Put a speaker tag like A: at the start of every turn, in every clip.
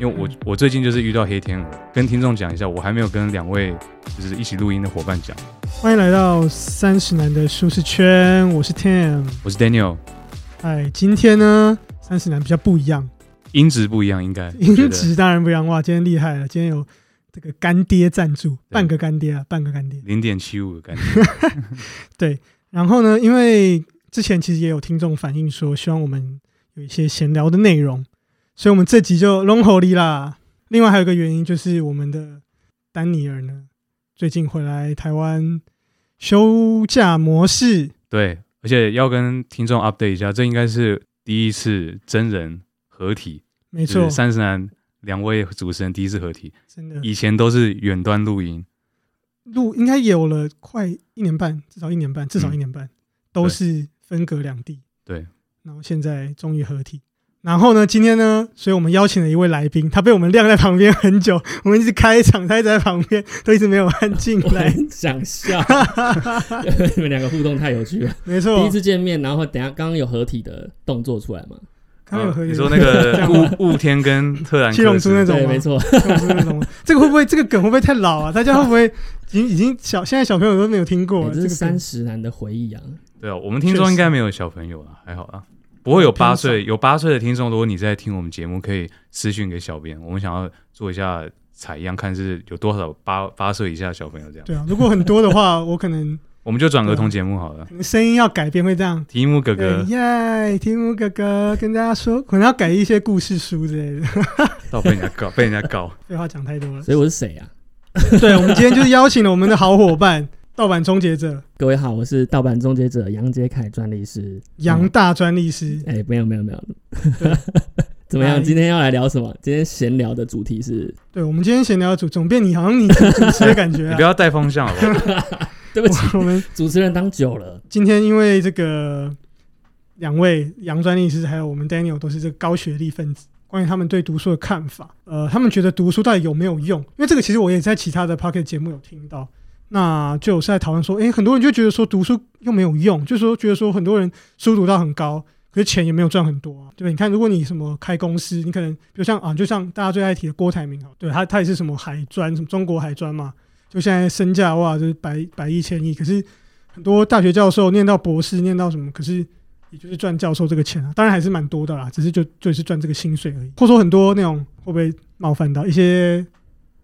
A: 因为我我最近就是遇到黑天鹅，跟听众讲一下，我还没有跟两位就是一起录音的伙伴讲。
B: 欢迎来到三十男的舒适圈，我是 Tim，
A: 我是 Daniel。
B: 哎，今天呢，三十男比较不一样，
A: 音质不一样，应该
B: 音质当然不一样。哇，今天厉害了，今天有这个干爹赞助，半个干爹啊，半个干爹，
A: 零点七五个干爹。
B: 对，然后呢，因为之前其实也有听众反映说，希望我们有一些闲聊的内容，所以我们这集就龙吼力啦。另外还有一个原因就是我们的丹尼尔呢，最近回来台湾休假模式，
A: 对。而且要跟听众 update 一下，这应该是第一次真人合体，
B: 没错，
A: 三十男两位主持人第一次合体，
B: 真的，
A: 以前都是远端录音，
B: 录应该有了快一年半，至少一年半，至少一年半，都是分隔两地，
A: 对，
B: 然后现在终于合体。然后呢，今天呢，所以我们邀请了一位来宾，他被我们晾在旁边很久，我们一直开场，他一直在旁边，都一直没有按进来。
C: 想笑，你们两个互动太有趣了。
B: 没错，
C: 第一次见面，然后等下刚刚有合体的动作出来吗？
B: 刚有合体，
A: 你说那个雾雾天跟特兰
B: 七龙珠那种对
C: 没错，
B: 那种。这个会不会这个梗会不会太老啊？大家会不会已经已经小现在小朋友都没有听过？
C: 这是三十男的回忆啊。
A: 对啊，我们听众应该没有小朋友了，还好啊。不会有八岁有八岁的听众，如果你在听我们节目，可以私讯给小编。我们想要做一下采样，看是有多少八八岁以下的小朋友这样。
B: 对啊，如果很多的话，我可能
A: 我们就转儿童节目好了。
B: 声音要改变会这样。
A: 提姆哥哥，
B: 耶！提姆哥哥跟大家说，可能要改一些故事书之类的。
A: 到被人家告，被人家告。
B: 废话讲太多了。
C: 所以我是谁啊？
B: 对，我们今天就是邀请了我们的好伙伴。盗版终结者，
C: 各位好，我是盗版终结者杨杰凯专利师，
B: 杨大专利师。
C: 哎，没有没有没有，怎么样？今天要来聊什么？今天闲聊的主题是，
B: 对我们今天闲聊主总变你好像你主持的感觉，
A: 你不要带风向好不好？
C: 对不起，我们主持人当久了。
B: 今天因为这个两位杨专利师还有我们 Daniel 都是这个高学历分子，关于他们对读书的看法，呃，他们觉得读书到底有没有用？因为这个其实我也在其他的 Pocket 节目有听到。那就有在讨论说，哎，很多人就觉得说读书又没有用，就是说觉得说很多人书读到很高，可是钱也没有赚很多啊，对不对？你看，如果你什么开公司，你可能比如像啊，就像大家最爱提的郭台铭啊，对他他也是什么海专，什么中国海专嘛，就现在身价哇，就是百百亿千亿。可是很多大学教授念到博士，念到什么，可是也就是赚教授这个钱啊，当然还是蛮多的啦，只是就就是赚这个薪水而已。或者说很多那种会不会冒犯到一些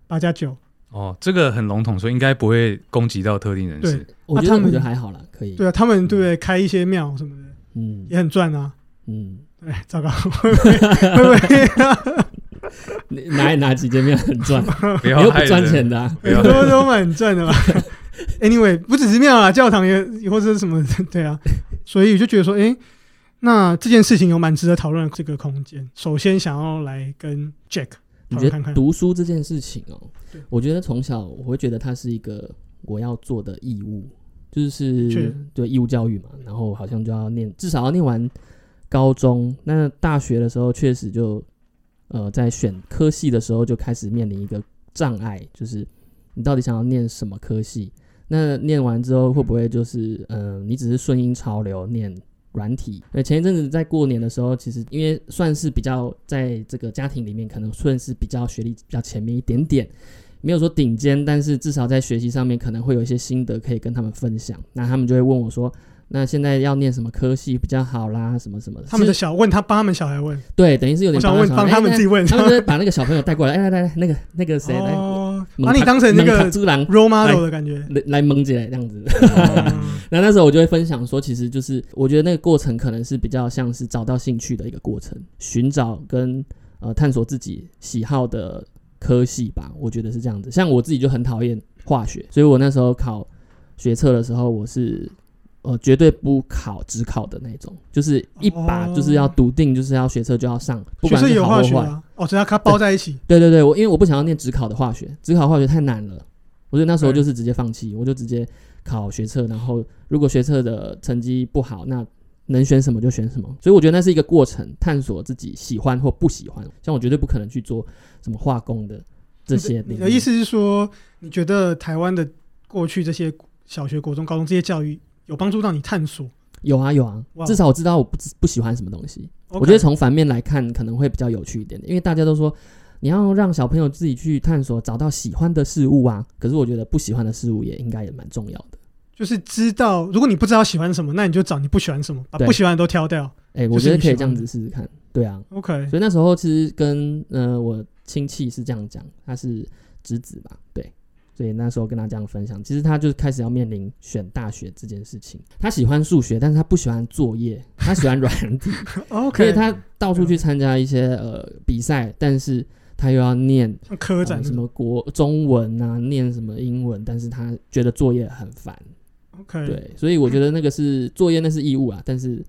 B: 八加九？
A: 哦，这个很笼统，所以应该不会攻击到特定人士。
C: 我觉得我觉得还好啦，可以。
B: 对啊，他们对不对？开一些庙什么的，嗯，也很赚啊。嗯，哎，糟糕，会不会？
C: 哪哪几间庙很赚？
A: 又
C: 不赚钱的，
B: 很多都蛮赚的吧。Anyway，不只是庙啊，教堂也或者是什么，对啊。所以我就觉得说，哎，那这件事情有蛮值得讨论的这个空间。首先，想要来跟 Jack。
C: 你觉得读书这件事情哦，我觉得从小我会觉得它是一个我要做的义务，就是对义务教育嘛。然后好像就要念，至少要念完高中。那大学的时候确实就呃，在选科系的时候就开始面临一个障碍，就是你到底想要念什么科系？那念完之后会不会就是嗯，你只是顺应潮流念？软体，对，前一阵子在过年的时候，其实因为算是比较在这个家庭里面，可能算是比较学历比较前面一点点，没有说顶尖，但是至少在学习上面可能会有一些心得可以跟他们分享。那他们就会问我说。那现在要念什么科系比较好啦？什么什么的？
B: 他们的小问他帮他们小孩问，
C: 对，等于是有点
B: 想问帮他们自己问，
C: 他们就把那个小朋友带过来，哎来来，那个那个谁来，
B: 把你当成那个 role model 的感觉，
C: 来来蒙起来这样子。那那时候我就会分享说，其实就是我觉得那个过程可能是比较像是找到兴趣的一个过程，寻找跟呃探索自己喜好的科系吧。我觉得是这样子。像我自己就很讨厌化学，所以我那时候考学测的时候，我是。呃，绝对不考只考的那种，就是一把就是要笃定，就是要学车就要上，不管是好或坏。
B: 哦，只要它包在一起。
C: 对对对，我因为我不想要念只考的化学，只考化学太难了，我觉得那时候就是直接放弃，我就直接考学测，然后如果学测的成绩不好，那能选什么就选什么。所以我觉得那是一个过程，探索自己喜欢或不喜欢。像我绝对不可能去做什么化工的这些。
B: 你的意思是说，你觉得台湾的过去这些小学、国中、高中这些教育？有帮助到你探索？
C: 有啊有啊，至少我知道我不不喜欢什么东西。我觉得从反面来看可能会比较有趣一点，因为大家都说你要让小朋友自己去探索，找到喜欢的事物啊。可是我觉得不喜欢的事物也应该也蛮重要的。
B: 就是知道，如果你不知道喜欢什么，那你就找你不喜欢什么，把不喜欢的都挑掉。
C: 哎，我觉得可以这样子试试看。对啊
B: ，OK。
C: 所以那时候其实跟呃我亲戚是这样讲，他是侄子嘛，对。所以那时候跟他这样分享，其实他就开始要面临选大学这件事情。他喜欢数学，但是他不喜欢作业，他喜欢软体。
B: OK。
C: 所以他到处去参加一些呃比赛，但是他又要念
B: 科展
C: 什么国中文啊，念什么英文，但是他觉得作业很烦。
B: OK。
C: 对，所以我觉得那个是作业，那是义务啊。但是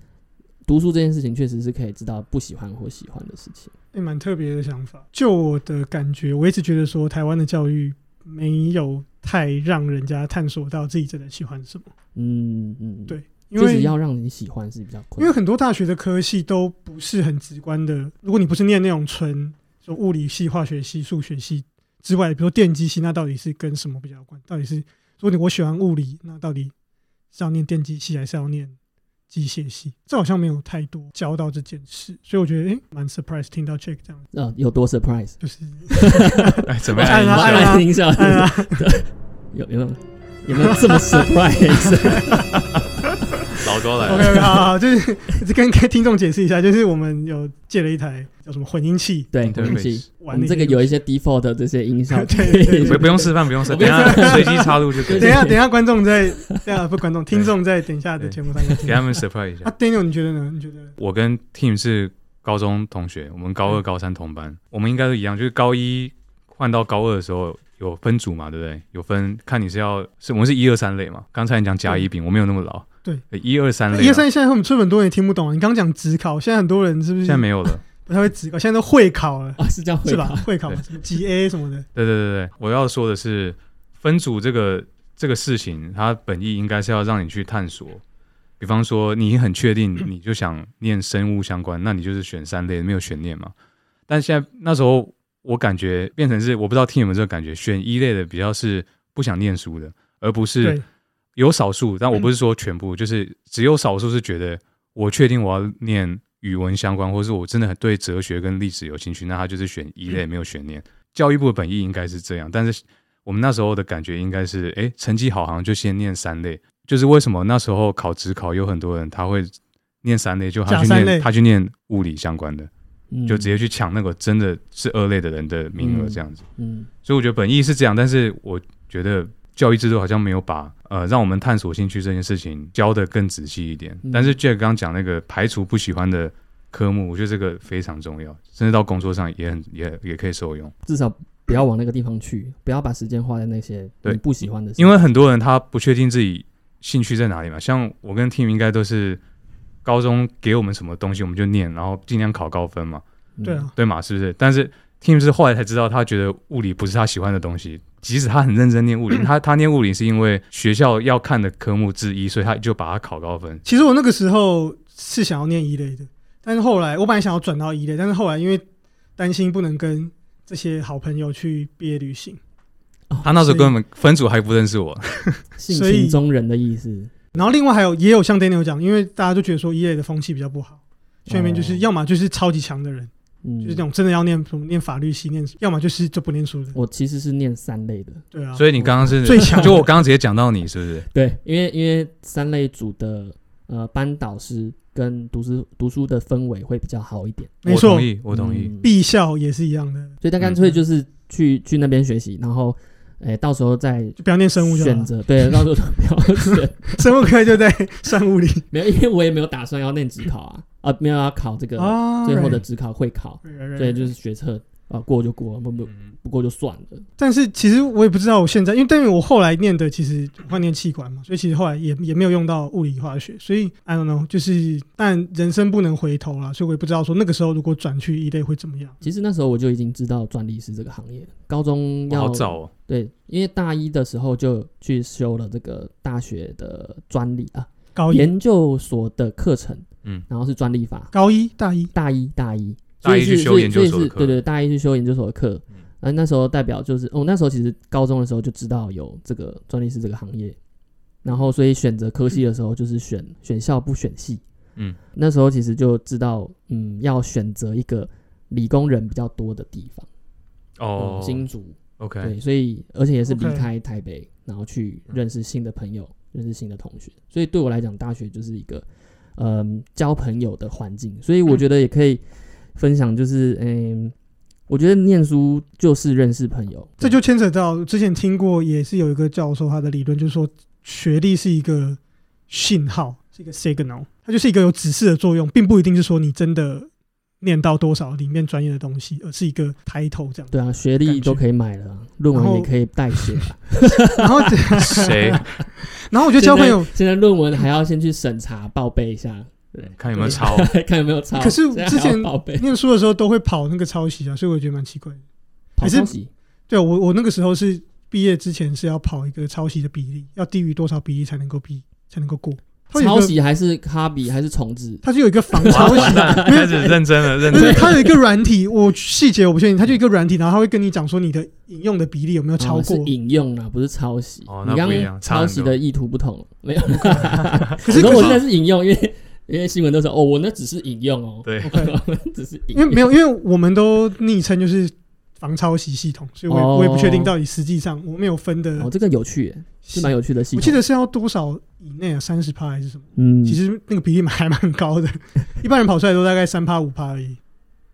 C: 读书这件事情，确实是可以知道不喜欢或喜欢的事情。
B: 也蛮特别的想法。就我的感觉，我一直觉得说台湾的教育。没有太让人家探索到自己真的喜欢什么。
C: 嗯嗯，
B: 对，因为
C: 要让你喜欢是比较困
B: 难。因为很多大学的科系都不是很直观的。如果你不是念那种纯就物理系、化学系、数学系之外，比如电机系，那到底是跟什么比较关？到底是如果你我喜欢物理，那到底是要念电机系还是要念？机械系，这好像没有太多教到这件事，所以我觉得诶蛮 surprise 听到 Jack 这样。
C: 啊，有多 surprise？
B: 就是，
A: 怎么样？
C: 来听一下，有有没有有没有这么 surprise？
A: 老高来了
B: ，OK，好好，就是 跟跟听众解释一下，就是我们有借了一台叫什么混音器，
C: 对，混音器，我们这个有一些 default 的这些音效，
B: 对，
A: 不不用示范，不用示范，等下随机插入就可以。
B: 等下等下观众在，等下不观众，听众在等下的节目上
A: 给他们 surprise 一下。
B: 啊，Daniel，你觉得呢？你觉得？
A: 我跟 Tim 是高中同学，我们高二、高三同班，我们应该都一样，就是高一换到高二的时候有分组嘛，对不对？有分看你是要是我们是一二三类嘛。刚才你讲甲乙丙，我没有那么老。
B: 对，
A: 一二三类。
B: 一二三，现在我们出很多人也听不懂。你刚刚讲职考，现在很多人是不是？
A: 现在没有了，
B: 不太会职考，现在都会考了
C: 啊，是这样
B: 是吧？会考几 A 什么的。
A: 对对对对，我要说的是分组这个这个事情，它本意应该是要让你去探索。比方说，你很确定你就想念生物相关，那你就是选三类，没有悬念嘛。但现在那时候，我感觉变成是，我不知道听有没有这个感觉，选一类的比较是不想念书的，而不是。有少数，但我不是说全部，就是只有少数是觉得我确定我要念语文相关，或者是我真的很对哲学跟历史有兴趣，那他就是选一类，没有悬念。教育部的本意应该是这样，但是我们那时候的感觉应该是，哎，成绩好好像就先念三类。就是为什么那时候考职考有很多人他会念三类，就他去念他去念物理相关的，就直接去抢那个真的是二类的人的名额这样子。嗯，所以我觉得本意是这样，但是我觉得。教育制度好像没有把呃让我们探索兴趣这件事情教的更仔细一点。但是 Jack 刚刚讲那个排除不喜欢的科目，我觉得这个非常重要，甚至到工作上也很也也可以受用。
C: 至少不要往那个地方去，不要把时间花在那些你不喜欢的。
A: 因为很多人他不确定自己兴趣在哪里嘛。像我跟 Tim 应该都是高中给我们什么东西我们就念，然后尽量考高分嘛。
B: 对啊，
A: 对嘛，是不是？但是 Tim 是后来才知道，他觉得物理不是他喜欢的东西。即使他很认真念物理，他他念物理是因为学校要看的科目之一，所以他就把它考高分。
B: 其实我那个时候是想要念一类的，但是后来我本来想要转到一类，但是后来因为担心不能跟这些好朋友去毕业旅行，
A: 他那时候根本分组还不认识我，
C: 性情中人的意思。
B: 然后另外还有也有像 Daniel 讲，因为大家都觉得说一类的风气比较不好，下面就是要么就是超级强的人。就是那种真的要念什么念法律系念，要么就是就不念书的。
C: 我其实是念三类的，
B: 对啊。
A: 所以你刚刚是
B: 最强，
A: 就我刚刚直接讲到你是不是？
C: 对，因为因为三类组的呃班导师跟读书读书的氛围会比较好一点。
B: 没错，
A: 我同意，我同意。
B: 毕校也是一样的，
C: 所以他干脆就是去去那边学习，然后哎到时候再
B: 就不要念生物，
C: 选择对，到时候不要 选
B: 生物课就在 算物理。
C: 没有，因为我也没有打算要念职考啊。啊，没有要考这个最后的职考会考，所以就是学测啊，过就过，不不不过就算了。
B: 但是其实我也不知道，我现在因为等于我后来念的其实换念气管嘛，所以其实后来也也没有用到物理化学，所以 I don't know，就是但人生不能回头了，所以我也不知道说那个时候如果转去一类会怎么样。
C: 其实那时候我就已经知道专利是这个行业，高中要
A: 早
C: 对，因为大一的时候就去修了这个大学的专利啊，
B: 高
C: 研究所的课程。嗯，然后是专利法，
B: 高一、大一、
C: 大一、大一，
A: 大一去修研究所的
C: 课，对对，大一去修研究所的课。嗯，那时候代表就是，哦，那时候其实高中的时候就知道有这个专利师这个行业，然后所以选择科系的时候就是选选校不选系。嗯，那时候其实就知道，嗯，要选择一个理工人比较多的地方。
A: 哦，
C: 新竹。
A: OK，
C: 对，所以而且也是离开台北，然后去认识新的朋友，认识新的同学。所以对我来讲，大学就是一个嗯交朋友的环境。所以我觉得也可以分享，就是嗯，我觉得念书就是认识朋友。
B: 这就牵扯到之前听过，也是有一个教授他的理论，就是说学历是一个信号，是一个 signal，它就是一个有指示的作用，并不一定是说你真的念到多少里面专业的东西，而是一个 title 这样。
C: 对啊，学历都可以买了，论文也可以代写。
B: 然后，
A: 谁
B: 然后我觉得交朋友，
C: 现在论文还要先去审查报备一下，对，
A: 看有没有抄？
C: 看有没有抄。
B: 可是之前念书的时候都会跑那个抄袭啊，所以我觉得蛮奇怪的。还是
C: 跑抄袭，
B: 对我我那个时候是毕业之前是要跑一个抄袭的比例，要低于多少比例才能够毕才能够过。
C: 抄袭还是 copy 还是重置？
B: 它就有一个
A: 仿
B: 抄袭
A: 开始认真了，认
B: 就是
A: 真。
B: 它有一个软体，我细节我不确定，它就一个软体，然后它会跟你讲说你的引用的比例有没有超
C: 哦是
B: 过。
C: 引用啊，不是抄袭。
A: 哦那
C: 你刚
A: 不一样
C: 刚抄袭的意图不同，没有。
B: 可是
C: 我现在是引用，因为因为新闻都说哦，我那只是引用哦，
A: 对
C: 我只是引用。
B: 因为没有，因为我们都昵称就是防抄袭系统，所以我也、
C: 哦
B: 我也不确定到底实际上我没有分的。
C: 哦，这个有趣耶，是蛮有趣的系统。
B: 我记得是要多少以内啊，三十趴还是什么？
C: 嗯，
B: 其实那个比例蛮还蛮高的，一般人跑出来都大概三趴五趴而已。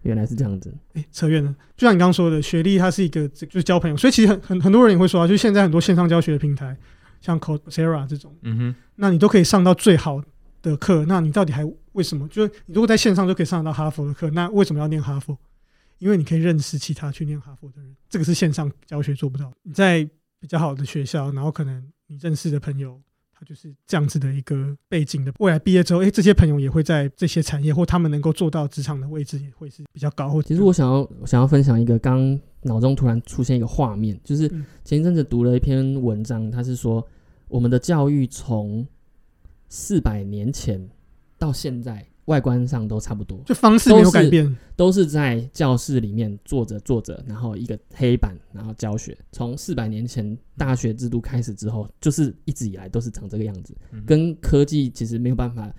C: 原来是这样子。
B: 哎、扯远了。就像你刚刚说的，学历它是一个就是交朋友，所以其实很很很多人也会说啊，就是现在很多线上教学的平台，像 Coursera 这种，
A: 嗯哼，
B: 那你都可以上到最好的课，那你到底还为什么？就是你如果在线上就可以上得到哈佛的课，那为什么要念哈佛？因为你可以认识其他去念哈佛的人，这个是线上教学做不到。你在比较好的学校，然后可能你认识的朋友，他就是这样子的一个背景的。未来毕业之后，诶，这些朋友也会在这些产业或他们能够做到职场的位置，也会是比较高。或
C: 其实我想要我想要分享一个，刚脑中突然出现一个画面，就是
B: 嗯
C: 前一阵子读了一篇文章，它是说我们的教育从四百年前到现在，外观上都差不多，
B: 就方式没有改变，
C: 都是在教室里面坐着坐着，然后一个黑板，然后教学。从四百年前大学制度开始之后，就是一直以来都是长这个样子，
A: 嗯
C: 跟科技其实没有办法。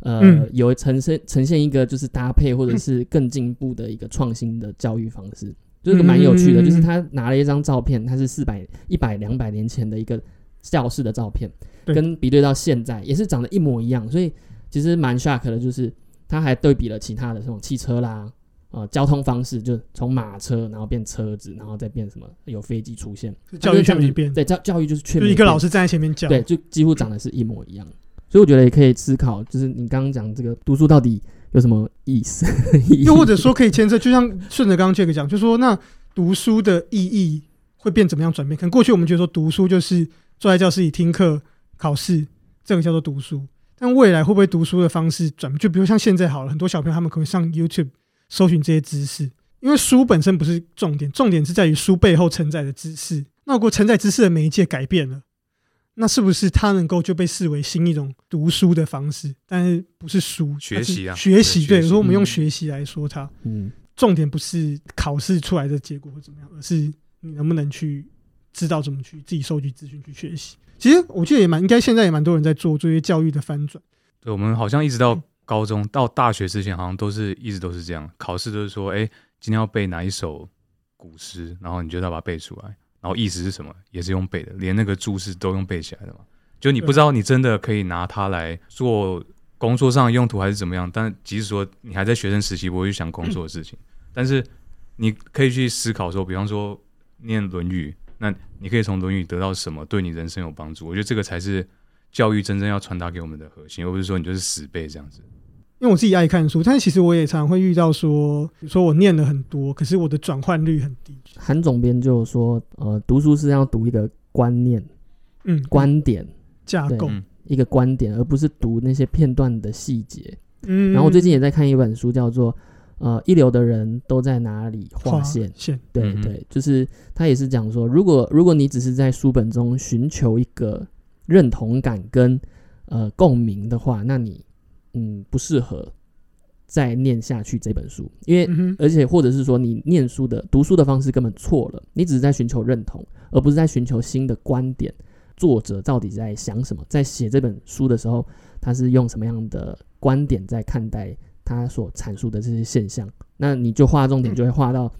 C: 呃，
B: 嗯
C: 有呈现呈现一个就是搭配或者是更进步的一个创新的教育方式，就是蛮有趣的。
B: 嗯
C: 就是他拿了一张照片，他是四百、一百、两百年前的一个教室的照片，跟比对到现在也是长得一模一样，所以其实蛮 shock 的，就是他还对比了其他的这种汽车啦，呃，交通方式，就从马车然后变车子，然后再变什么有飞机出现，
B: 教育却没变，
C: 对教教育就是却
B: 就一个老师站在前面教。
C: 对，就几乎长得是一模一样。所以我觉得也可以思考，就是你刚刚讲这个读书到底有什么意思？
B: 又或者说可以牵涉，就像顺着刚刚 Jack 讲，就说那读书的意义会变怎么样转变？可能过去我们觉得说读书就是坐在教室里听课、考试，这个叫做读书。但未来会不会读书的方式转变？就比如像现在好了，很多小朋友他们可能上 YouTube 搜寻这些知识，因为书本身不是重点，重点是在于书背后承载的知识。那如果承载知识的媒介改变了，那是不是它能够就被视为新一种读书的方式？但是不是书
A: 学习啊
B: 学习对，
A: 如
B: 果我们用
C: 嗯
B: 学习来说它，
C: 嗯，
B: 重点不是考试出来的结果或怎么样，而是你能不能去知道怎么去自己收集资讯去学习。其实我觉得也蛮应该现在也蛮多人在做这些教育的翻转。
A: 对，我们好像一直到高中到大学之前，好像都是一直都是这样，考试都是说，哎，今天要背哪一首古诗，然后你就要把它背出来，然后意思是什么，也是用背的，连那个注释都用背起来的嘛。就你不知道你真的可以拿它来做工作上的用途还是怎么样，但即使说你还在学生时期，不会去想工作的事情，但是你可以去思考说，比方说念《论语》，那你可以从《论语》得到什么对你人生有帮助？我觉得这个才是教育真正要传达给我们的核心，而不是说你就是死背这样子。
B: 因为我自己爱看书，但是其实我也常会遇到说，比如说我念了很多，可是我的转换率很低。
C: 韩总编就说，呃，读书是要读一个观念、
B: 嗯，
C: 观点、
B: 架构，
A: 嗯
C: 一个观点，而不是读那些片段的细节。
B: 嗯，
C: 然后我最近也在看一本书，叫做《呃，一流的人都在哪里划
B: 划
C: 线》。
B: 线，
C: 对对，就是他也是讲说，如果如果你只是在书本中寻求一个认同感跟呃共鸣的话，那你嗯不适合再念下去这本书，因为、
B: 嗯，
C: 而且或者是说你念书的读书的方式根本错了，你只是在寻求认同，而不是在寻求新的观点。作者到底在想什么？在写这本书的时候，他是用什么样的观点在看待他所阐述的这些现象？那你就画重点，就会画到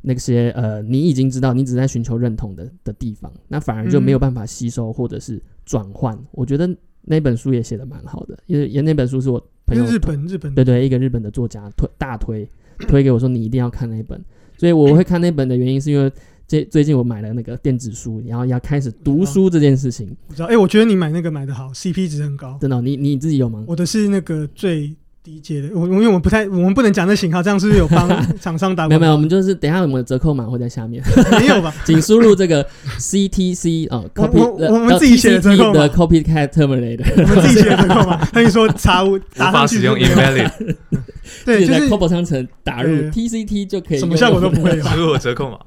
C: 那些呃，你已经知道你只在寻求认同的的地方，那反而就没有办法吸收或者是转换。我觉得那本书也写的蛮好的，因为因为那本书是我朋友
B: 日本日本
C: 对对一个日本的作家推大推推给我说你一定要看那本，所以我会看那本的原因是因为最最近我买了那个电子书，然后要开始读书这件事情。
B: 我知道，哎，我觉得你买那个买的好，CP 值很高，
C: 真的，你你自己有吗？
B: 我的是那个最。低阶的，我因为我们不太，我们不能讲那型号，这样是不是有帮 厂商打？
C: 没有没有，我们就是等一下我们的折扣码会在下面，
B: 没有吧？
C: 请输入这个 CTC 啊，copy
B: 我们自己写的折扣
C: 码，copycat terminator，
B: 我们自己写的折扣码。他就说查无打上
A: 去使用 invalid，
B: 对，
C: 在 c o b o 商城打入 TCT 就可以，
B: 什么效果都不会有，
A: 输入折扣码。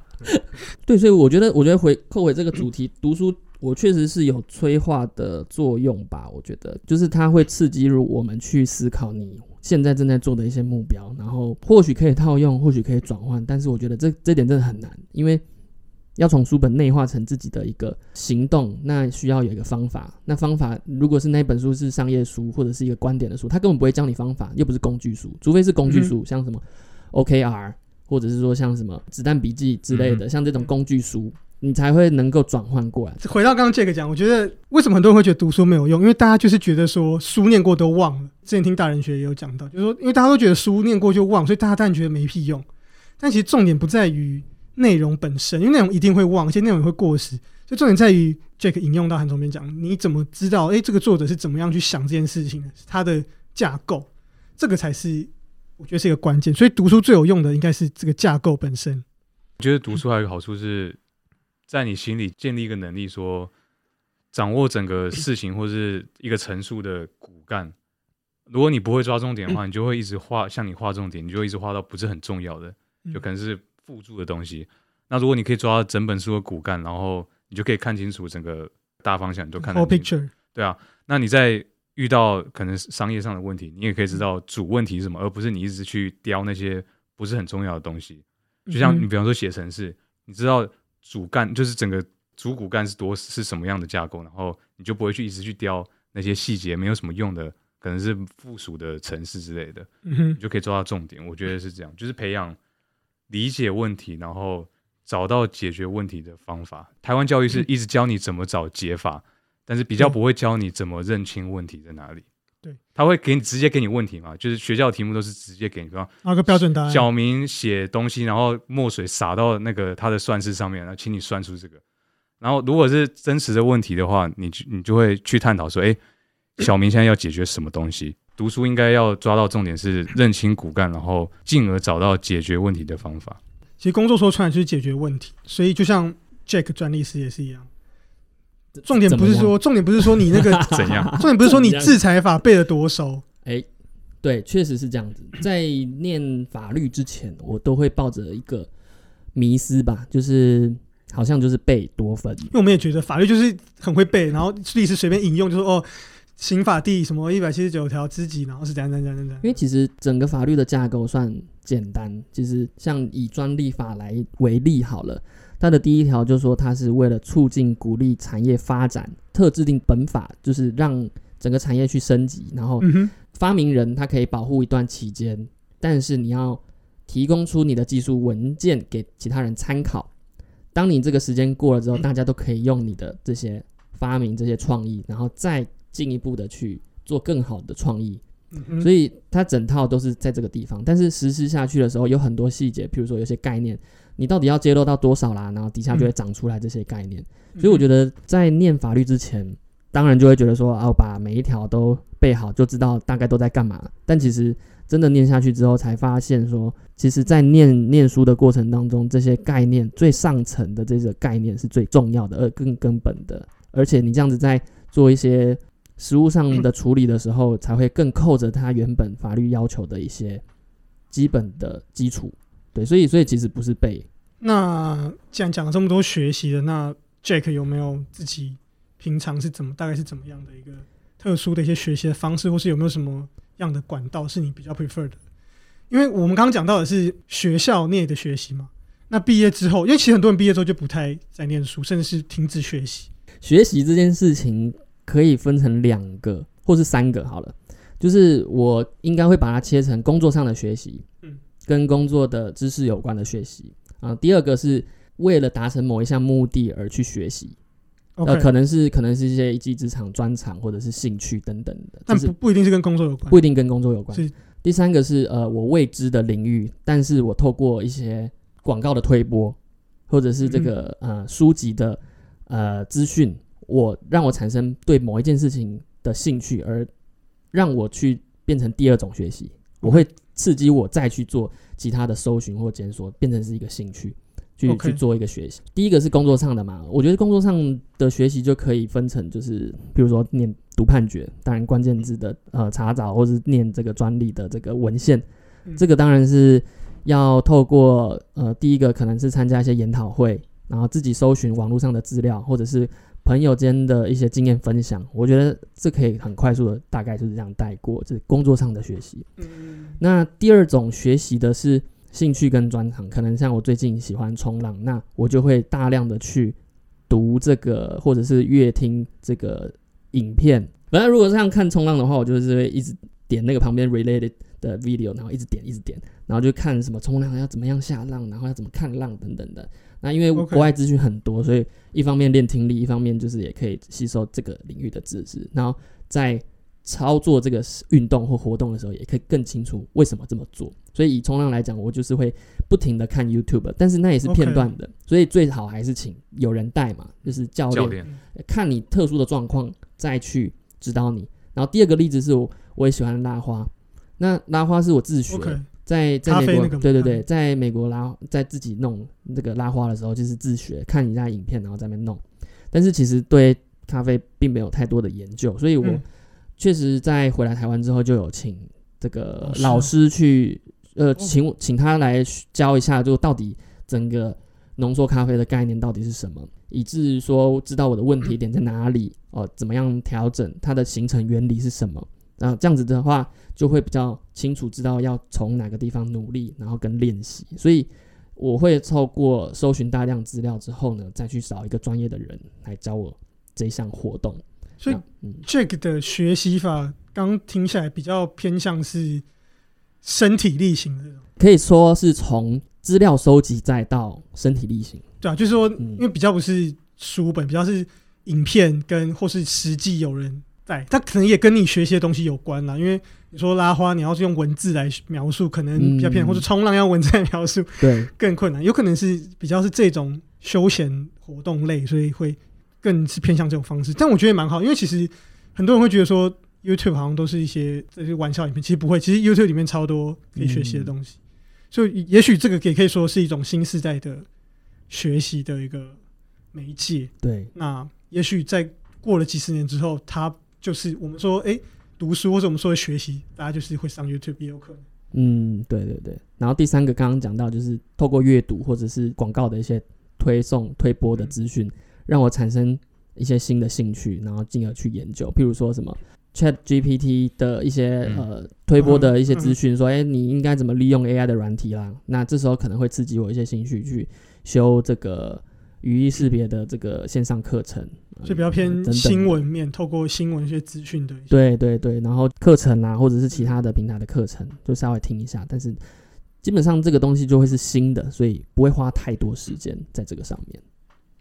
C: 对，所以我觉得，我觉得回扣回这个主题，读书我确实是有催化的作用吧？我觉得，就是它会刺激入我们去思考你。现在正在做的一些目标，然后或许可以套用，或许可以转换，但是我觉得这这点真的很难，因为要从书本内化成自己的一个行动，那需要有一个方法。那方法如果是那本书是商业书或者是一个观点的书，它根本不会教你方法，又不是工具书，除非是工具书，像什么 OKR，或者是说像什么子弹笔记之类的，像这种工具书。你才会能够转换过来。
B: 回到刚刚 Jack 讲，我觉得为什么很多人会觉得读书没有用？因为大家就是觉得说书念过都忘了。之前听大人学也有讲到，就是说，因为大家都觉得书念过就忘，所以大家当然觉得没屁用。但其实重点不在于内容本身，因为内容一定会忘，而且内容也会过时。所以重点在于 Jack 引用到韩崇边讲，你怎么知道？哎，这个作者是怎么样去想这件事情的？他的架构，这个才是我觉得是一个关键。所以读书最有用的应该是这个架构本身。
A: 我觉得读书还有一个好处是。在你心里建立一个能力，说掌握整个事情或是一个陈述的骨干。如果你不会抓重点的话，你就会一直画，像你画重点，你就会一直画到不是很重要的，就可能是辅助的东西。那如果你可以抓到整本书的骨干，然后你就可以看清楚整个大方向，你就看得清楚。对啊，那你在遇到可能商业上的问题，你也可以知道主问题是什么，而不是你一直去雕那些不是很重要的东西。就像你比方说写程式，你知道。主干就是整个主骨干是多是什么样的架构，然后你就不会去一直去雕那些细节，没有什么用的，可能是附属的城市之类的，你就可以抓到重点。我觉得是这样，就是培养理解问题，然后找到解决问题的方法。台湾教育是一直教你怎么找解法，但是比较不会教你怎么认清问题在哪里。
B: 对，
A: 他会给你直接给你问题嘛？就是学校题目都是直接给你，说
B: 那个标准答案，
A: 小明写东西，然后墨水洒到那个他的算式上面，然后请你算出这个。然后如果是真实的问题的话，你你就会去探讨说，哎，小明现在要解决什么东西？读书应该要抓到重点是认清骨干，然后进而找到解决问题的方法。
B: 其实工作说出来就是解决问题，所以就像 Jack 专利师也是一样。重点不是说，重点不是说你那个
A: 怎样，
B: 重点不是说你制裁法背了多熟。
C: 哎，对，确实是这样子。在念法律之前，我都会抱着一个迷思吧，就是好像就是背多分。
B: 因为我们也觉得法律就是很会背，然后律师随便引用就说哦，刑法第什么一百七十九条之几，然后是怎样怎样怎样。
C: 因为其实整个法律的架构算简单，其实像以专利法来为例好了。它的第一条就是说，它是为了促进、鼓励产业发展，特制定本法，就是让整个产业去升级。然后，发明人他可以保护一段期间，但是你要提供出你的技术文件给其他人参考。当你这个时间过了之后，大家都可以用你的这些发明、这些创意，然后再进一步的去做更好的创意。所以它整套都是在这个地方，但是实施下去的时候有很多细节，比如说有些概念。你到底要揭露到多少啦？然后底下就会长出来这些概念。所以我觉得在念法律之前，当然就会觉得说啊，把每一条都背好，就知道大概都在干嘛。但其实真的念下去之后，才发现说，其实，在念念书的过程当中，这些概念最上层的这个概念是最重要的，而更根本的。而且你这样子在做一些实务上的处理的时候，才会更扣着它原本法律要求的一些基本的基础。对，所以所以其实不是背。
B: 那既然讲了这么多学习的，那 Jack 有没有自己平常是怎么大概是怎么样的一个特殊的一些学习的方式，或是有没有什么样的管道是你比较 prefer 的？因为我们刚刚讲到的是学校内的学习嘛，那毕业之后，因为其实很多人毕业之后就不太在念书，甚至是停止学习。
C: 学习这件事情可以分成两个或是三个好了，就是我应该会把它切成工作上的学习。跟工作的知识有关的学习，啊。第二个是为了达成某一项目的而去学习，
B: 呃，
C: 可能是可能是一些一技之长、专长或者是兴趣等等的，
B: 但不不一定是跟工作有关，
C: 不一定跟工作有关。第三个是呃我未知的领域，但是我透过一些广告的推播，或者是这个呃书籍的呃资讯，我让我产生对某一件事情的兴趣，而让我去变成第二种学习，我会刺激我再去做其他的搜寻或检索，变成是一个兴趣。去去做一个学习，第一个是工作上的嘛，我觉得工作上的学习就可以分成，就是比如说念读判决，当然关键字的呃查找，或是念这个专利的这个文献，这个当然是要透过呃第一个可能是参加一些研讨会，然后自己搜寻网络上的资料，或者是朋友间的一些经验分享，我觉得这可以很快速的大概就是这样带过，这是工作上的学习。那第二种学习的是。兴趣跟专长，可能像我最近喜欢冲浪，那我就会大量的去读这个，或者是阅听这个影片。反正如果是像看冲浪的话，我就是会一直点那个旁边 related 的 video，然后一直点一直点，然后就看什么冲浪要怎么样下浪，然后要怎么看浪等等的。那因为国外资讯很多，所以一方面练听力，一方面就是也可以吸收这个领域的知识，然后在。操作这个运动或活动的时候，也可以更清楚为什么这么做。所以以冲浪来讲，我就是会不停的看 YouTube，但是那也是片段的，所以最好还是请有人带嘛，就是教练看你特殊的状况再去指导你。然后第二个例子是我我也喜欢拉花，那拉花是我自学，在在美国，对对对，在美国拉在自己弄这个拉花的时候，就是自学看一下影片，然后在那边弄。但是其实对咖啡并没有太多的研究，所以我。确实，在回来台湾之后，就有请这个老师去，呃，请请他来教一下，就到底整个浓缩咖啡的概念到底是什么，以至于说知道我的问题点在哪里，哦，怎么样调整它的形成原理是什么，然后这样子的话，就会比较清楚知道要从哪个地方努力，然后跟练习。所以我会透过搜寻大量资料之后呢，再去找一个专业的人来教我这项活动。
B: 所以，Jack 的学习法刚听起来比较偏向是身体力行的，
C: 可以说是从资料收集再到身体力行。
B: 对啊，就是说，因为比较不是书本，比较是影片跟或是实际有人在，它可能也跟你学习的东西有关啦。因为你说拉花，你要是用文字来描述，可能比较偏；或者冲浪要文字来描述，
C: 对，
B: 更困难。有可能是比较是这种休闲活动类，所以会。更是偏向这种方式，但我觉得蛮好，因为其实很多人会觉得说 YouTube 好像都是一些这些玩笑影片，其实不会，其实 YouTube 里面超多可以学习的东西，所以也许这个也可以说是一种新时代的学习的一个媒介。
C: 对，
B: 那也许在过了几十年之后，它就是我们说哎读书或者我们说学习，大家就是会上 YouTube 有可能。
C: 嗯，对对对。然后第三个刚刚讲到就是透过阅读或者是广告的一些推送推播的资讯。让我产生一些新的兴趣，然后进而去研究，譬如说什么 Chat GPT 的一些呃推播的一些资讯，说哎，你应该怎么利用 AI 的软体啦？那这时候可能会刺激我一些兴趣，去修这个语义识别的这个线上课程，
B: 就比较偏新闻面，透过新闻一些资讯的。
C: 对对对，然后课程啊，或者是其他的平台的课程，就稍微听一下，但是基本上这个东西就会是新的，所以不会花太多时间在这个上面。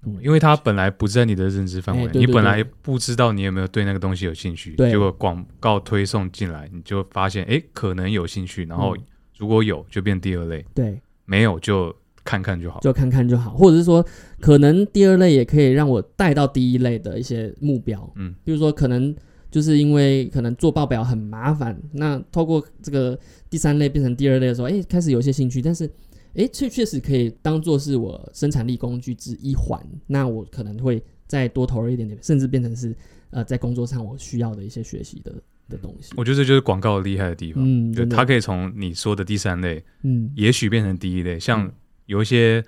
A: 嗯因为它本来不在你的认知范围，你本来不知道你有没有对那个东西有兴趣，结果广告推送进来，你就发现哎可能有兴趣，然后如果有就变第二类，
C: 对，
A: 没有就看看就好，
C: 就看看就好，或者是说可能第二类也可以让我带到第一类的一些目标，嗯，比如说可能就是因为可能做报表很麻烦，那透过这个第三类变成第二类的时候，哎开始有些兴趣，但是。哎，确确实可以当做是我生产力工具之一环。那我可能会再多投入一点点，甚至变成是呃，在工作上我需要的一些学习的的东西。
A: 我觉得这就是广告厉害的地方，嗯，对它可以从你说的第三类，嗯，也许变成第一类。像有一些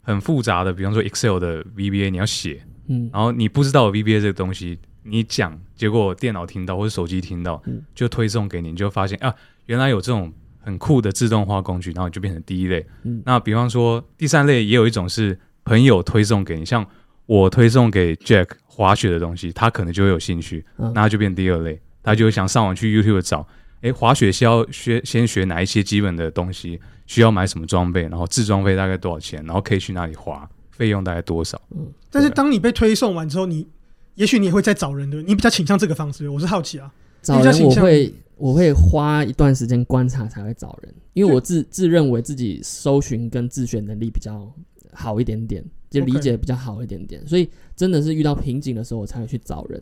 A: 很复杂的，比方说 Excel 的 VBA，你要写，嗯，然后你不知道 VBA 这个东西，你讲，结果电脑听到或者手机听到，就推送给你，你就发现啊，原来有这种。很酷的自动化工具，然后就变成第一类。嗯，那比方说第三类也有一种是朋友推送给你，像我推送给 Jack 滑雪的东西，他可能就会有兴趣，那就变第二类，他就会想上网去 YouTube 找，诶，滑雪需要学先学哪一些基本的东西，需要买什么装备，然后自装费大概多少钱，然后可以去哪里花，费用大概多少。
B: 嗯，但是当你被推送完之后，你也许你也会再找人的，你比较倾向这个方式。我是好奇啊，
C: 找人我会我会花一段时间观察才会找人，因为我自自认为自己搜寻跟自选能力比较好一点点，就理解比较好一点点，所以真的是遇到瓶颈的时候，我才会去找人。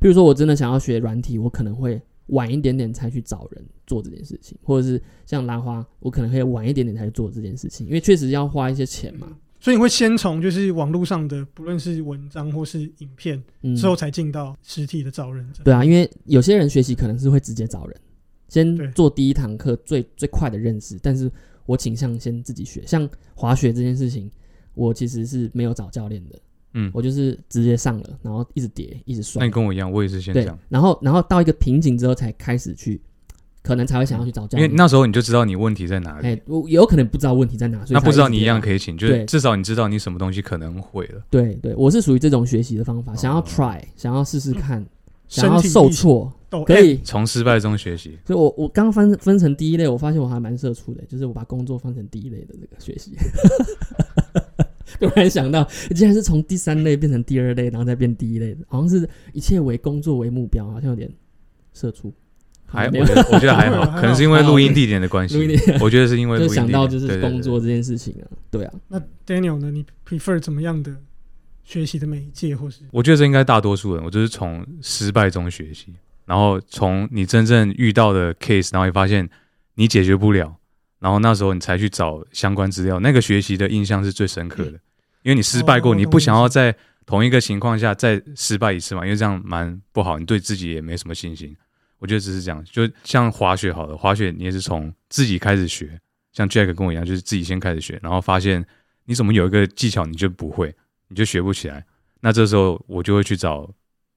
C: 比如说，我真的想要学软体，我可能会。晚一点点才去找人做这件事情，或者是像兰花，我可能可以晚一点点才去做这件事情，因为确实要花一些钱嘛。
B: 所以你会先从就是网络上的，不论是文章或是影片，之后才进到实体的找人。
C: 对啊，因为有些人学习可能是会直接找人，先做第一堂课最最快的认识。但是我倾向先自己学，像滑雪这件事情，我其实是没有找教练的。嗯，我就是直接上了，然后一直叠，一直刷。
A: 那你跟我一样，我也是先这样。
C: 然后，然后到一个瓶颈之后，才开始去，可能才会想要去找教练。
A: 因为那时候你就知道你问题在哪里。
C: 哎，我有可能不知道问题在哪，
A: 那不知道你一样可以请，就是至少你知道你什么东西可能毁了。
C: 对对，我是属于这种学习的方法，想要 try，想要试试看，想要受挫，可以
A: 从失败中学习。
C: 所以我我刚分分成第一类，我发现我还蛮社畜的，就是我把工作分成第一类的这个学习。突然想到，竟然是从第三类变成第二类，然后再变第一类的，好像是一切为工作为目标，好像有点社畜。
A: 还我觉得我觉得还好，可能是因为录音地点的关系。我觉得是因为
C: 就想到就是工作这件事情啊，对啊。
B: 那 Daniel 呢？你 prefer 怎么样的学习的媒介，或是？
A: 我觉得这应该大多数人，我就是从失败中学习，然后从你真正遇到的 case，然后你发现你解决不了。然后那时候你才去找相关资料，那个学习的印象是最深刻的，因为你失败过，你不想要在同一个情况下再失败一次嘛，因为这样蛮不好，你对自己也没什么信心。我觉得只是这样，就像滑雪好了，滑雪你也是从自己开始学，像 Jack 跟我一样，就是自己先开始学，然后发现你怎么有一个技巧你就不会，你就学不起来，那这时候我就会去找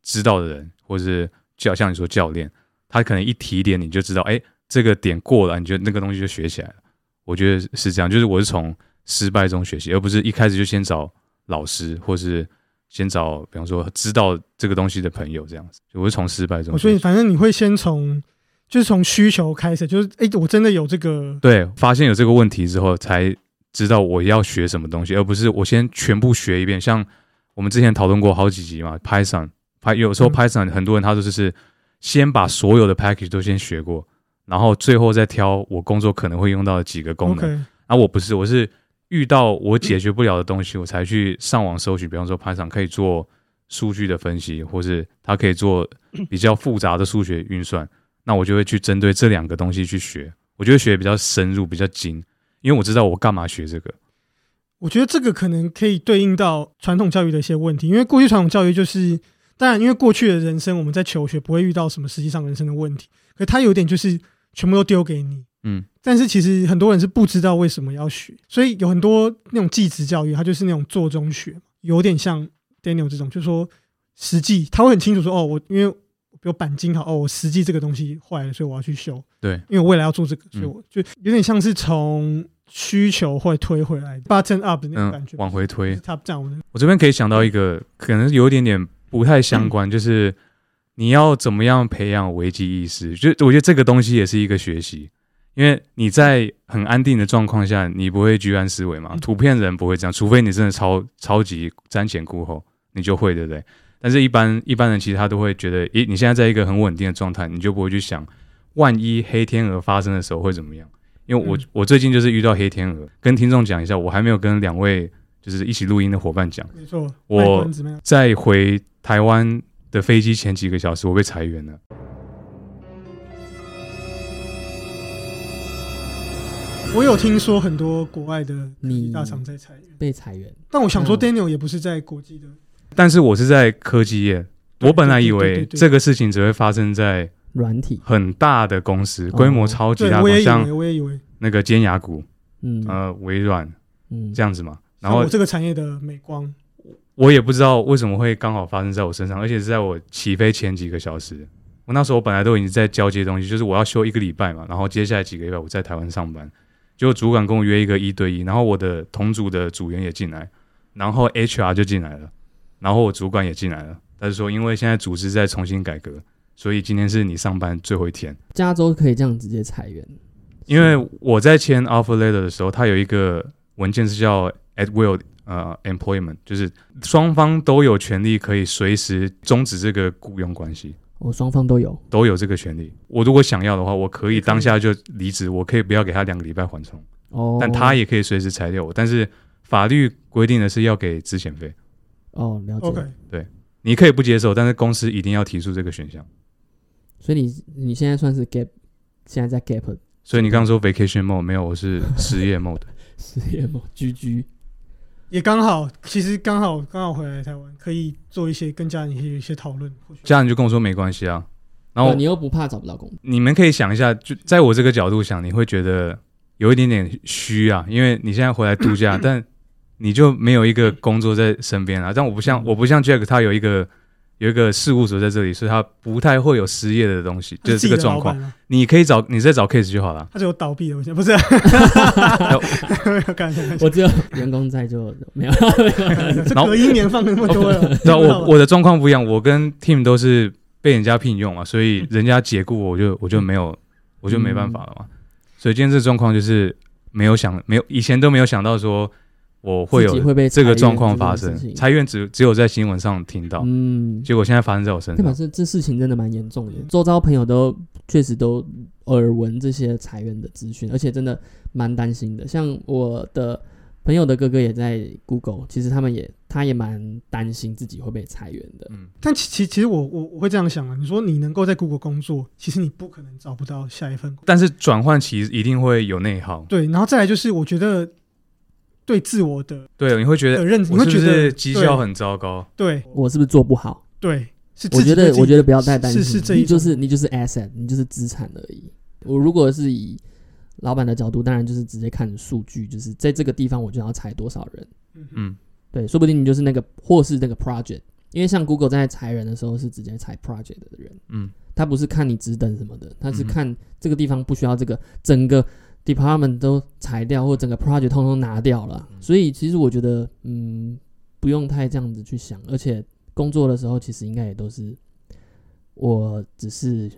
A: 知道的人，或者是教像你说教练，他可能一提点你就知道，哎。这个点过了，你就那个东西就学起来了。我觉得是这样，就是我是从失败中学习，而不是一开始就先找老师，或是先找比方说知道这个东西的朋友这样子。我是从失败中，
B: 所以反正你会先从就是从需求开始，就是哎，我真的有这个
A: 对，发现有这个问题之后，才知道我要学什么东西，而不是我先全部学一遍。像我们之前讨论过好几集嘛，Python，有时候 Python 很多人他都是先把所有的 package 都先学过。然后最后再挑我工作可能会用到的几个功能。啊，我不是，我是遇到我解决不了的东西，我才去上网搜寻。比方说，Python 可以做数据的分析，或是它可以做比较复杂的数学运算，那我就会去针对这两个东西去学。我觉得学比较深入，比较精，因为我知道我干嘛学这个。
B: 我觉得这个可能可以对应到传统教育的一些问题，因为过去传统教育就是，当然因为过去的人生我们在求学不会遇到什么实际上人生的问题，可它有点就是。全部都丢给你，嗯，但是其实很多人是不知道为什么要学，所以有很多那种继职教育，它就是那种做中学，有点像 Daniel 这种，就是说实际他会很清楚说，哦，我因为比如钣金好，哦，我实际这个东西坏了，所以我要去修，
A: 对，
B: 因为我未来要做这个，所以我就有点像是从需求会推回来，button up 的那种感觉，
A: 往回推。
B: 他这样，
A: 我这边可以想到一个，可能有一点点不太相关，就是。你要怎么样培养危机意识？就我觉得这个东西也是一个学习，因为你在很安定的状况下，你不会居安思危嘛。图片人不会这样，除非你真的超超级瞻前顾后，你就会，对不对？但是，一般一般人其实他都会觉得，咦，你现在在一个很稳定的状态，你就不会去想，万一黑天鹅发生的时候会怎么样？因为我我最近就是遇到黑天鹅，跟听众讲一下，我还没有跟两位就是一起录音的伙伴讲，
B: 没错，
A: 我在回台湾。的飞机前几个小时，我被裁员了。
B: 我有听说很多国外的大厂在裁员，
C: 被裁员。
B: 但我想说，Daniel 也不是在国际的，
A: 但是我是在科技业。我本来以为这个事情只会发生在
C: 软体
A: 很大的公司，规模超级大，
B: 像我也以为
A: 那个尖牙股，嗯呃，微软，嗯，这样子嘛。然后
B: 这个产业的美光。
A: 我也不知道为什么会刚好发生在我身上，而且是在我起飞前几个小时。我那时候本来都已经在交接东西，就是我要休一个礼拜嘛，然后接下来几个礼拜我在台湾上班。结果主管跟我约一个一对一，然后我的同组的组员也进来，然后 HR 就进来了，然后我主管也进来了。他就说，因为现在组织在重新改革，所以今天是你上班最后一天。
C: 加州可以这样直接裁员，
A: 因为我在签 offer letter 的时候，它有一个文件是叫 at will 呃 employment，就是双方都有权利可以随时终止这个雇佣关系。
C: 我双方都有，
A: 都有这个权利。我如果想要的话，我可以当下就离职，我可以不要给他两个礼拜缓冲。
C: 哦，
A: 但他也可以随时裁掉我。但是法律规定的是要给资遣费。
C: 哦，了解。
B: OK，
A: 对，你可以不接受，但是公司一定要提出这个选项。
C: 所以你你现在算是 gap，现在在 gap。
A: 所以你刚刚说 vacation mode 没有，我是失业 mode。
C: 失业 mode，G G。
B: 也刚好，其实刚好刚好回来台湾，可以做一些跟家人有一些讨论。
A: 家人就跟我说没关系啊，然后
C: 你又不怕找不到工作。
A: 你们可以想一下，就在我这个角度想，你会觉得有一点点虚啊，因为你现在回来度假，但你就没有一个工作在身边啊。但我不像我不像 Jack，他有一个。有一个事务所在这里，所以他不太会有失业的东西，就是这个状况。你可以找，你再找 case 就好了。
B: 他就有倒闭了，不是？
C: 我只有员工在就没有。
B: 然后一年放那么多了。那
A: 我我的状况不一样，我跟 team 都是被人家聘用嘛，所以人家解雇我，我就我就没有，我就没办法了嘛。所以今天这状况就是没有想，没有以前都没有想到说。我会有这个状况发生，裁员只只有在新闻上听到，嗯，结果现在发生在我身上。
C: 表示这事情真的蛮严重的，周遭朋友都确实都耳闻这些裁员的资讯，而且真的蛮担心的。像我的朋友的哥哥也在 Google，其实他们也他也蛮担心自己会被裁员的。
B: 嗯，但其其其实我我我会这样想啊，你说你能够在 Google 工作，其实你不可能找不到下一份工，
A: 但是转换其实一定会有内耗。
B: 对，然后再来就是我觉得。对自我的
A: 对，你会觉得
B: 认，你会觉得
A: 绩效很糟糕。
B: 对
C: 我是不是做不好？
B: 对，是。
C: 我觉得，我觉得不要太担心。
B: 是是，这
C: 一就是你就是 asset，你就是资产而已。我如果是以老板的角度，当然就是直接看数据，就是在这个地方我就要裁多少人。嗯，对，说不定你就是那个，或是那个 project，因为像 Google 在裁人的时候是直接裁 project 的人。嗯，他不是看你职等什么的，他是看这个地方不需要这个整个。Department 都裁掉，或整个 project 通通拿掉了，所以其实我觉得，嗯，不用太这样子去想，而且工作的时候其实应该也都是，我只是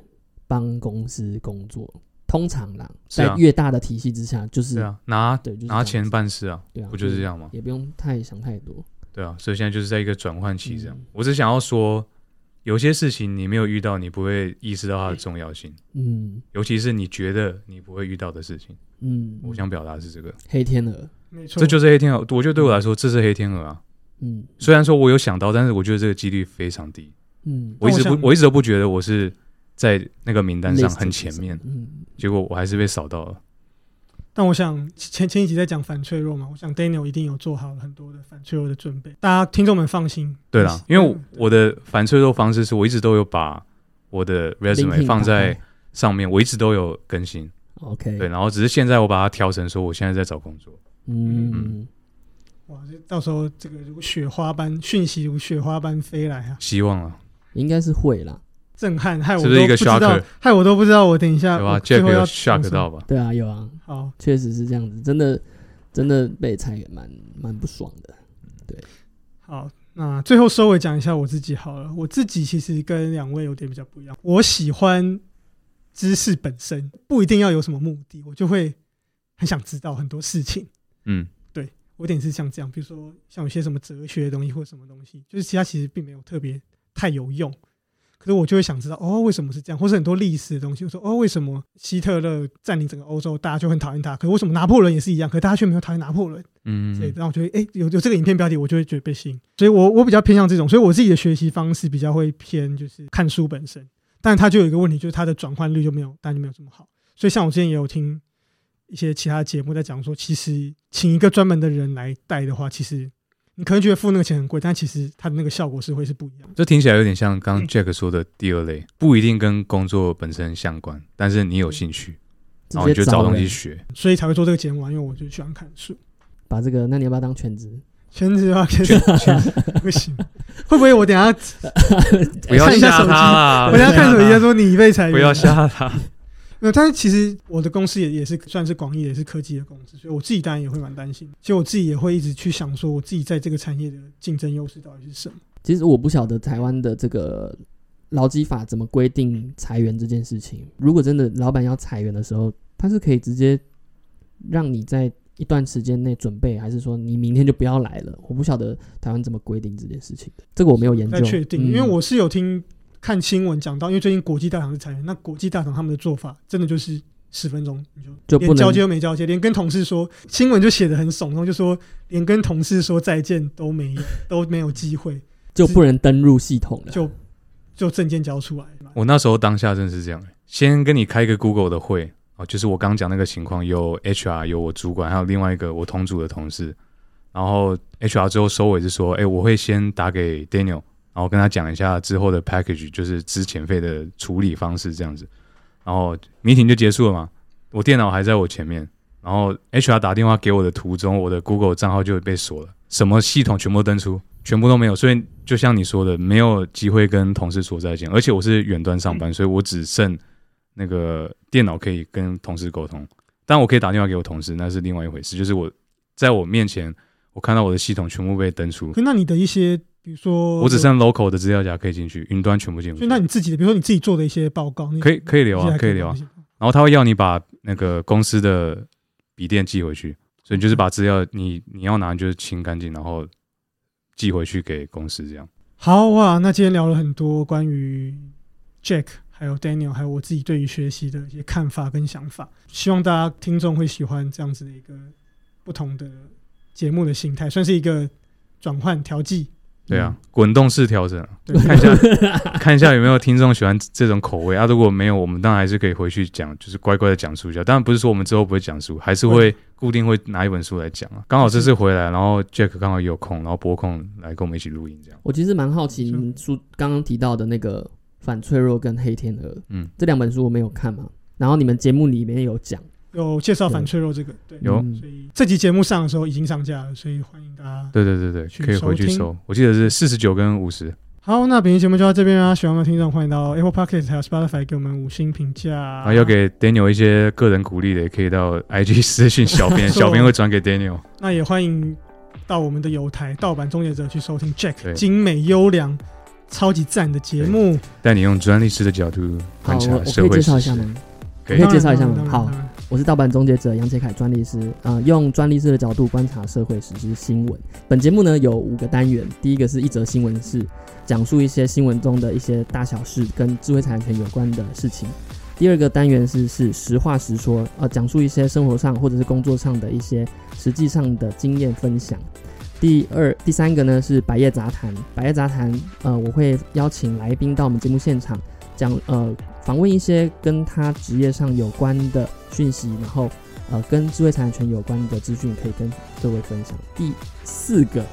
C: 帮公司工作，通常啦，在越大的体系之下，就是
A: 拿
C: 对
A: 拿钱办事啊，
C: 对啊，
A: 不就是这样吗？
C: 也不用太想太多，
A: 对啊，所以现在就是在一个转换期这样，我只想要说。有些事情你没有遇到，你不会意识到它的重要性。嗯，尤其是你觉得你不会遇到的事情。嗯，我想表达是这个
C: 黑天鹅，
B: 没错，
A: 这就是黑天鹅。我觉得对我来说，这是黑天鹅啊。嗯，虽然说我有想到，但是我觉得这个几率非常低。嗯，我一直不，我一直都不觉得我是在那个名单上很前面。嗯，结果我还是被扫到了。
B: 但我想前前一集在讲反脆弱嘛，我想 Daniel 一定有做好很多的反脆弱的准备，大家听众们放心。
A: 对啦，因为我的反脆弱方式是我一直都有把我的 resume 放在上面，我一直都有更新。
C: OK，
A: 对，然后只是现在我把它调成说我现在在找工作。
B: 嗯，哇，这到时候这个如雪花般讯息如雪花般飞来啊！
A: 希望啊，
C: 应该是会啦。
B: 震撼，害我都不知道，害我都不知道，我等一下
A: 对吧？Jack 有 shock 到吧？
C: 对啊，有啊。
B: 好，
C: 确实是这样子，真的，真的被裁员蛮蛮不爽的。对，
B: 好，那最后收尾讲一下我自己好了。我自己其实跟两位有点比较不一样，我喜欢知识本身，不一定要有什么目的，我就会很想知道很多事情。嗯，对我有点是像这样，比如说像有些什么哲学的东西或什么东西，就是其他其实并没有特别太有用。可是我就会想知道哦，为什么是这样？或是很多历史的东西，我说哦，为什么希特勒占领整个欧洲，大家就很讨厌他？可是为什么拿破仑也是一样？可是大家却没有讨厌拿破仑？嗯，所以让我觉得，哎，有有这个影片标题，我就会觉得被吸引。所以我我比较偏向这种，所以我自己的学习方式比较会偏就是看书本身，但它就有一个问题，就是它的转换率就没有，大家就没有这么好。所以像我之前也有听一些其他节目在讲说，其实请一个专门的人来带的话，其实。你可能觉得付那个钱很贵，但其实它的那个效果是会是不一样。
A: 这听起来有点像刚 Jack 说的第二类，不一定跟工作本身相关，但是你有兴趣，然后你就找东西学，
B: 所以才会做这个节目啊。因为我就喜欢看书。
C: 把这个，那你要不要当全职？
B: 全职啊，全职 不行。会不会我等下
A: 不要吓他啦？
B: 我等下看手机说你被裁员，
A: 不要吓他。
B: 那但是其实我的公司也也是算是广义也是科技的公司，所以我自己当然也会蛮担心。其实我自己也会一直去想说，我自己在这个产业的竞争优势到底是什么？
C: 其实我不晓得台湾的这个劳基法怎么规定裁员这件事情？如果真的老板要裁员的时候，他是可以直接让你在一段时间内准备，还是说你明天就不要来了？我不晓得台湾怎么规定这件事情的，这个我没有研究。
B: 确定，因为我是有听看新闻讲到，因为最近国际大厂是裁员，那国际大厂他们的做法真的就是十分钟你就就连交接都没交接，连跟同事说新闻就写的很耸动，就说连跟同事说再见都没 都没有机会。
C: 就不能登入系统了，
B: 就就证件交出来。
A: 我那时候当下真的是这样，先跟你开一个 Google 的会哦，就是我刚讲那个情况，有 HR，有我主管，还有另外一个我同组的同事。然后 HR 之后收尾是说，哎，我会先打给 Daniel，然后跟他讲一下之后的 package，就是之前费的处理方式这样子。然后 meeting 就结束了嘛，我电脑还在我前面，然后 HR 打电话给我的途中，我的 Google 账号就被锁了，什么系统全部登出。全部都没有，所以就像你说的，没有机会跟同事说再见。而且我是远端上班，所以我只剩那个电脑可以跟同事沟通。但我可以打电话给我同事，那是另外一回事。就是我在我面前，我看到我的系统全部被登出。
B: 那你的一些，比如说，
A: 我只剩 local 的资料夹可以进去，云端全部进不去。
B: 那你自己的，比如说你自己做的一些报告，
A: 可以可以留啊，可以留啊。然后他会要你把那个公司的笔电寄回去，所以就是把资料你你要拿就是清干净，然后。寄回去给公司，这样
B: 好哇。那今天聊了很多关于 Jack，还有 Daniel，还有我自己对于学习的一些看法跟想法。希望大家听众会喜欢这样子的一个不同的节目的形态，算是一个转换调剂。
A: 对啊，滚动式调整，看一下 看一下有没有听众喜欢这种口味啊？如果没有，我们当然还是可以回去讲，就是乖乖的讲述一下。当然不是说我们之后不会讲述，还是会固定会拿一本书来讲啊。刚好这次回来，然后 Jack 刚好有空，然后播空来跟我们一起录音，这样。
C: 我其实蛮好奇，你们书刚刚提到的那个反脆弱跟黑天鹅，嗯，这两本书我没有看嘛。然后你们节目里面有讲。
B: 有介绍反脆弱这个，对，
A: 有，
B: 所以这集节目上的时候已经上架了，所以欢迎大家。
A: 对对对对，可以回去收。我记得是四十九跟五十。
B: 好，那本期节目就到这边啦。喜欢的听众欢迎到 Apple Podcast 还有 Spotify 给我们五星评价。
A: 啊，要给 Daniel 一些个人鼓励的，也可以到 IG 私信小编，小编会转给 Daniel。
B: 那也欢迎到我们的有台盗版终结者去收听 Jack 精美优良、超级赞的节目，
A: 带你用专利师的角度观察社会
C: 事实。可以介绍一下吗？好。我是盗版终结者杨杰凯专利师啊，用专利师的角度观察社会实施新闻。本节目呢有五个单元，第一个是一则新闻是讲述一些新闻中的一些大小事跟智慧产权有关的事情。第二个单元是是实话实说，呃，讲述一些生活上或者是工作上的一些实际上的经验分享。第二、第三个呢是百业杂谈，百业杂谈，呃，我会邀请来宾到我们节目现场讲呃。访问一些跟他职业上有关的讯息，然后呃跟智慧财产权有关的资讯可以跟各位分享。第四个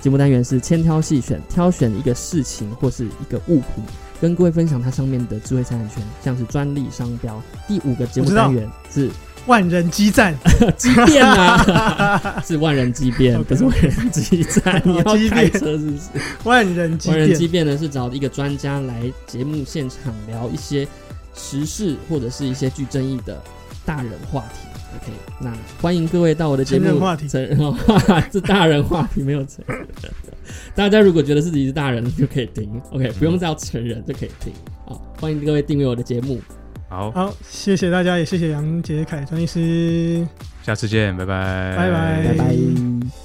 C: 节目单元是千挑细选，挑选一个事情或是一个物品，跟各位分享它上面的智慧财产权，像是专利、商标。第五个节目单元是。
B: 万人激战，
C: 激变。啊！是万人激变，不是万人激战。你要开车是不是？
B: 万人激变，
C: 万人激变。呢是找一个专家来节目现场聊一些时事或者是一些具争议的大人话题。OK，那欢迎各位到我的节目。
B: 话题，
C: 成人话题，是大人话题，没有成人。大家如果觉得自己是大人，就可以听。OK，不用叫成人就可以听。好，欢迎各位订阅我的节目。
A: 好
B: 好，谢谢大家，也谢谢杨杰凯专业师，
A: 下次见，拜拜，
B: 拜拜，
C: 拜拜。